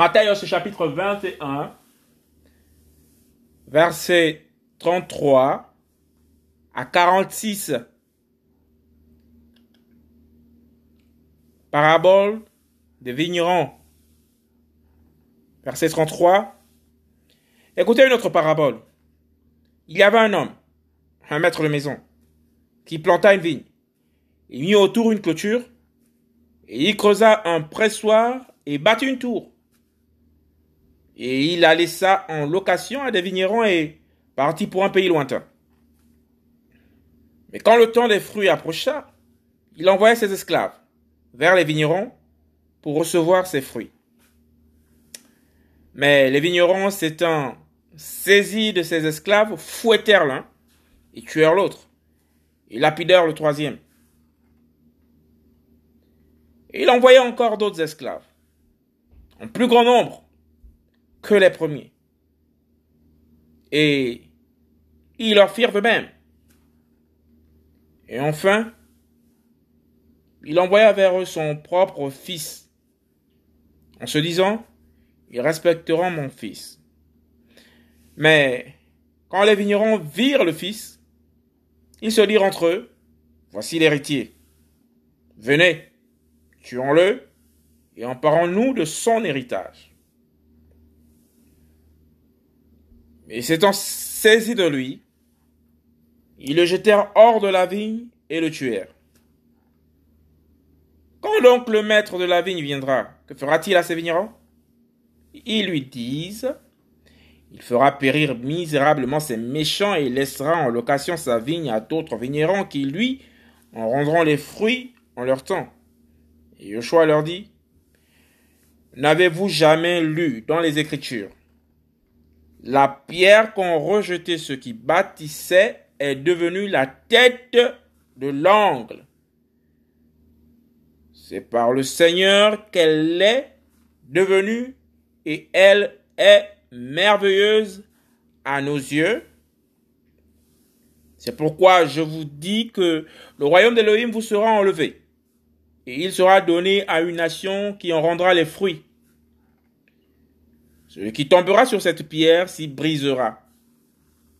Matthieu chapitre 21, verset 33 à 46. Parabole des vignerons. Verset 33. Écoutez une autre parabole. Il y avait un homme, un maître de maison, qui planta une vigne. Il mit autour une clôture, et il creusa un pressoir et bâtit une tour. Et il la laissa en location à des vignerons et partit pour un pays lointain. Mais quand le temps des fruits approcha, il envoya ses esclaves vers les vignerons pour recevoir ses fruits. Mais les vignerons, s'étant saisis de ses esclaves, fouettèrent l'un et tuèrent l'autre, et lapidèrent le troisième. Et il envoya encore d'autres esclaves, en plus grand nombre que les premiers. Et ils leur firent de même. Et enfin, il envoya vers eux son propre fils, en se disant, ils respecteront mon fils. Mais quand les vignerons virent le fils, ils se dirent entre eux, voici l'héritier. Venez, tuons-le et emparons-nous de son héritage. Et s'étant saisis de lui, ils le jetèrent hors de la vigne et le tuèrent. Quand donc le maître de la vigne viendra, que fera-t-il à ses vignerons? Ils lui disent, il fera périr misérablement ses méchants et laissera en location sa vigne à d'autres vignerons qui, lui, en rendront les fruits en leur temps. Et Yoshua leur dit, N'avez-vous jamais lu dans les Écritures La pierre qu'ont rejeté ceux qui bâtissaient est devenue la tête de l'angle. C'est par le Seigneur qu'elle est devenue et elle est merveilleuse à nos yeux. C'est pourquoi je vous dis que le royaume d'Élohim vous sera enlevé et il sera donné à une nation qui en rendra les fruits. Celui qui tombera sur cette pierre s'y brisera.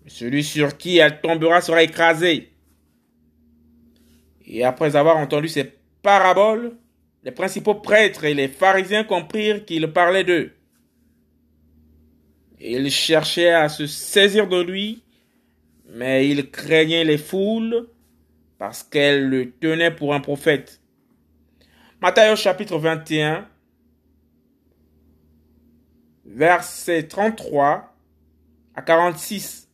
Celui sur qui elle tombera sera écrasé. Et après avoir entendu ces paraboles, les principaux prêtres et les pharisiens comprirent qu'il parlait d'eux. Ils cherchaient à se saisir de lui, mais ils craignaient les foules parce qu'elles le tenaient pour un prophète. Matthieu chapitre 21, versets 33 à 46.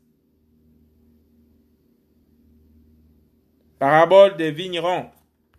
Parabole des vignerons.